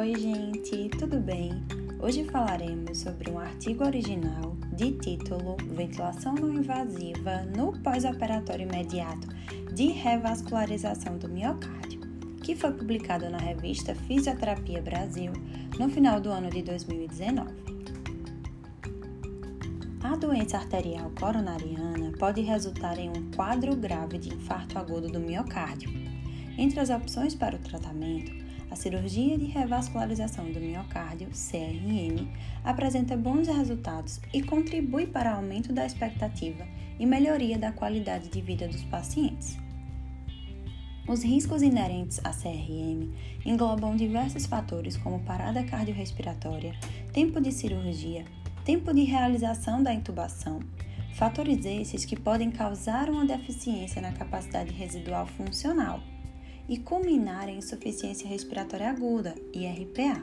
Oi, gente, tudo bem? Hoje falaremos sobre um artigo original de título Ventilação não invasiva no pós-operatório imediato de revascularização do miocárdio, que foi publicado na revista Fisioterapia Brasil no final do ano de 2019. A doença arterial coronariana pode resultar em um quadro grave de infarto agudo do miocárdio. Entre as opções para o tratamento, a cirurgia de revascularização do miocárdio, CRM, apresenta bons resultados e contribui para aumento da expectativa e melhoria da qualidade de vida dos pacientes. Os riscos inerentes à CRM englobam diversos fatores como parada cardiorrespiratória, tempo de cirurgia, tempo de realização da intubação, fatores esses que podem causar uma deficiência na capacidade residual funcional e culminar em insuficiência respiratória aguda, IRPA,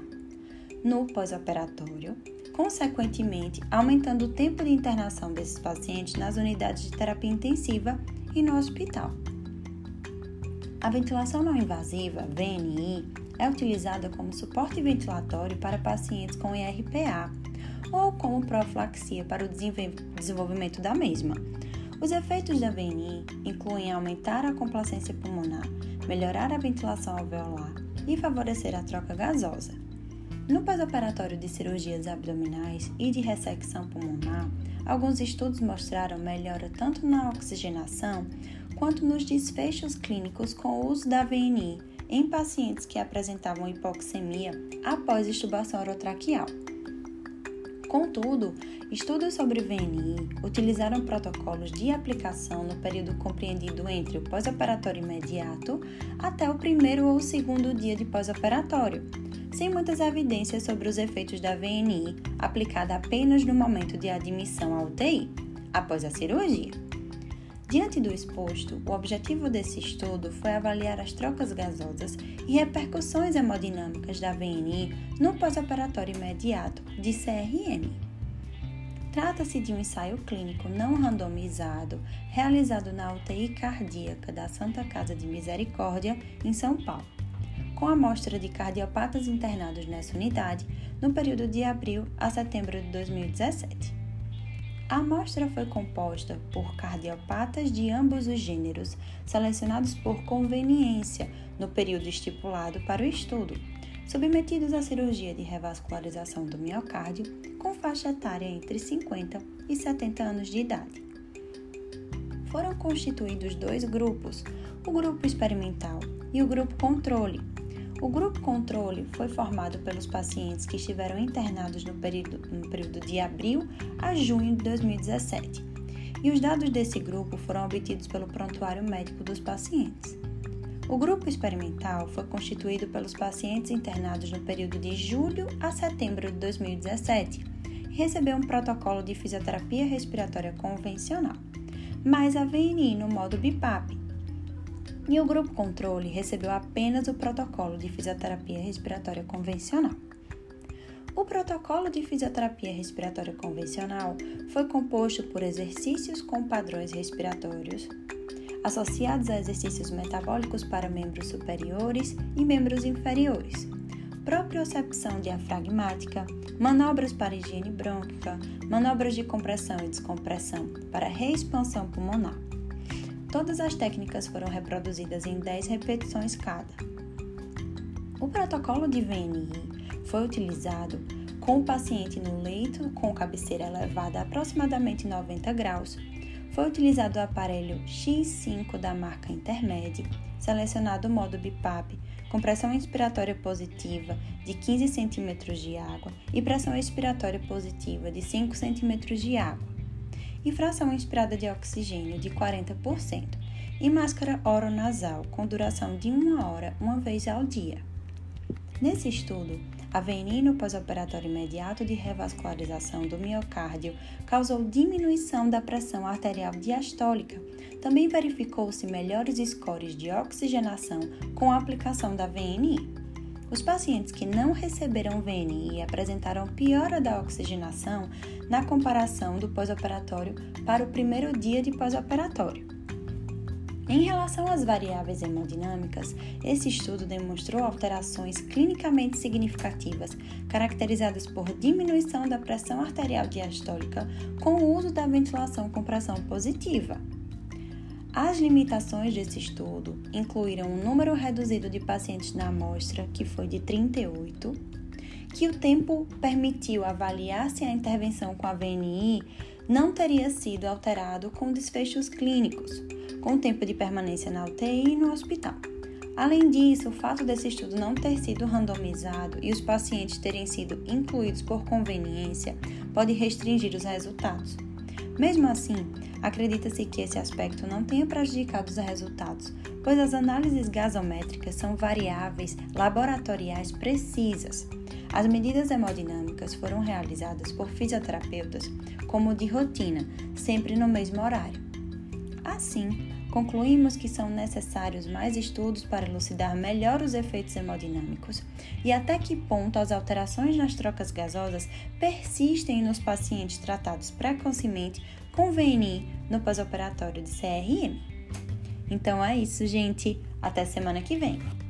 no pós-operatório, consequentemente aumentando o tempo de internação desses pacientes nas unidades de terapia intensiva e no hospital. A ventilação não invasiva, VNI, é utilizada como suporte ventilatório para pacientes com IRPA ou como profilaxia para o desenvolvimento da mesma. Os efeitos da VNI incluem aumentar a complacência pulmonar, melhorar a ventilação alveolar e favorecer a troca gasosa. No pós-operatório de cirurgias abdominais e de ressecção pulmonar, alguns estudos mostraram melhora tanto na oxigenação quanto nos desfechos clínicos com o uso da VNI em pacientes que apresentavam hipoxemia após extubação orotraqueal. Contudo, estudos sobre VNI utilizaram protocolos de aplicação no período compreendido entre o pós-operatório imediato até o primeiro ou segundo dia de pós-operatório, sem muitas evidências sobre os efeitos da VNI aplicada apenas no momento de admissão à UTI, após a cirurgia. Diante do exposto, o objetivo desse estudo foi avaliar as trocas gasosas e repercussões hemodinâmicas da VNI no pós-operatório imediato de CRM. Trata-se de um ensaio clínico não randomizado realizado na UTI cardíaca da Santa Casa de Misericórdia, em São Paulo, com amostra de cardiopatas internados nessa unidade no período de abril a setembro de 2017. A amostra foi composta por cardiopatas de ambos os gêneros, selecionados por conveniência no período estipulado para o estudo, submetidos à cirurgia de revascularização do miocárdio com faixa etária entre 50 e 70 anos de idade. Foram constituídos dois grupos, o grupo experimental e o grupo controle, o grupo controle foi formado pelos pacientes que estiveram internados no período, no período de abril a junho de 2017, e os dados desse grupo foram obtidos pelo prontuário médico dos pacientes. O grupo experimental foi constituído pelos pacientes internados no período de julho a setembro de 2017 e recebeu um protocolo de fisioterapia respiratória convencional, mais a VNI no modo BIPAP, e o grupo controle recebeu apenas o protocolo de fisioterapia respiratória convencional. O protocolo de fisioterapia respiratória convencional foi composto por exercícios com padrões respiratórios, associados a exercícios metabólicos para membros superiores e membros inferiores, propriocepção diafragmática, manobras para higiene brônquica, manobras de compressão e descompressão para reexpansão pulmonar. Todas as técnicas foram reproduzidas em 10 repetições cada. O protocolo de VNI foi utilizado com o paciente no leito com cabeceira elevada a aproximadamente 90 graus. Foi utilizado o aparelho X5 da marca Intermed, selecionado o modo BIPAP com pressão inspiratória positiva de 15 cm de água e pressão expiratória positiva de 5 cm de água e fração inspirada de oxigênio de 40%, e máscara oronasal com duração de uma hora uma vez ao dia. Nesse estudo, a VNI no pós-operatório imediato de revascularização do miocárdio causou diminuição da pressão arterial diastólica. Também verificou-se melhores scores de oxigenação com a aplicação da VNI. Os pacientes que não receberam VNI apresentaram piora da oxigenação na comparação do pós-operatório para o primeiro dia de pós-operatório. Em relação às variáveis hemodinâmicas, esse estudo demonstrou alterações clinicamente significativas, caracterizadas por diminuição da pressão arterial diastólica com o uso da ventilação com pressão positiva. As limitações desse estudo incluíram um número reduzido de pacientes na amostra, que foi de 38, que o tempo permitiu avaliar se a intervenção com a VNI não teria sido alterado com desfechos clínicos com tempo de permanência na UTI e no hospital. Além disso, o fato desse estudo não ter sido randomizado e os pacientes terem sido incluídos por conveniência pode restringir os resultados. Mesmo assim, acredita-se que esse aspecto não tenha prejudicado os resultados, pois as análises gasométricas são variáveis laboratoriais precisas. As medidas hemodinâmicas foram realizadas por fisioterapeutas como de rotina, sempre no mesmo horário. Assim, concluímos que são necessários mais estudos para elucidar melhor os efeitos hemodinâmicos e até que ponto as alterações nas trocas gasosas persistem nos pacientes tratados precocemente com VNI no pós-operatório de CRM. Então é isso, gente. Até semana que vem.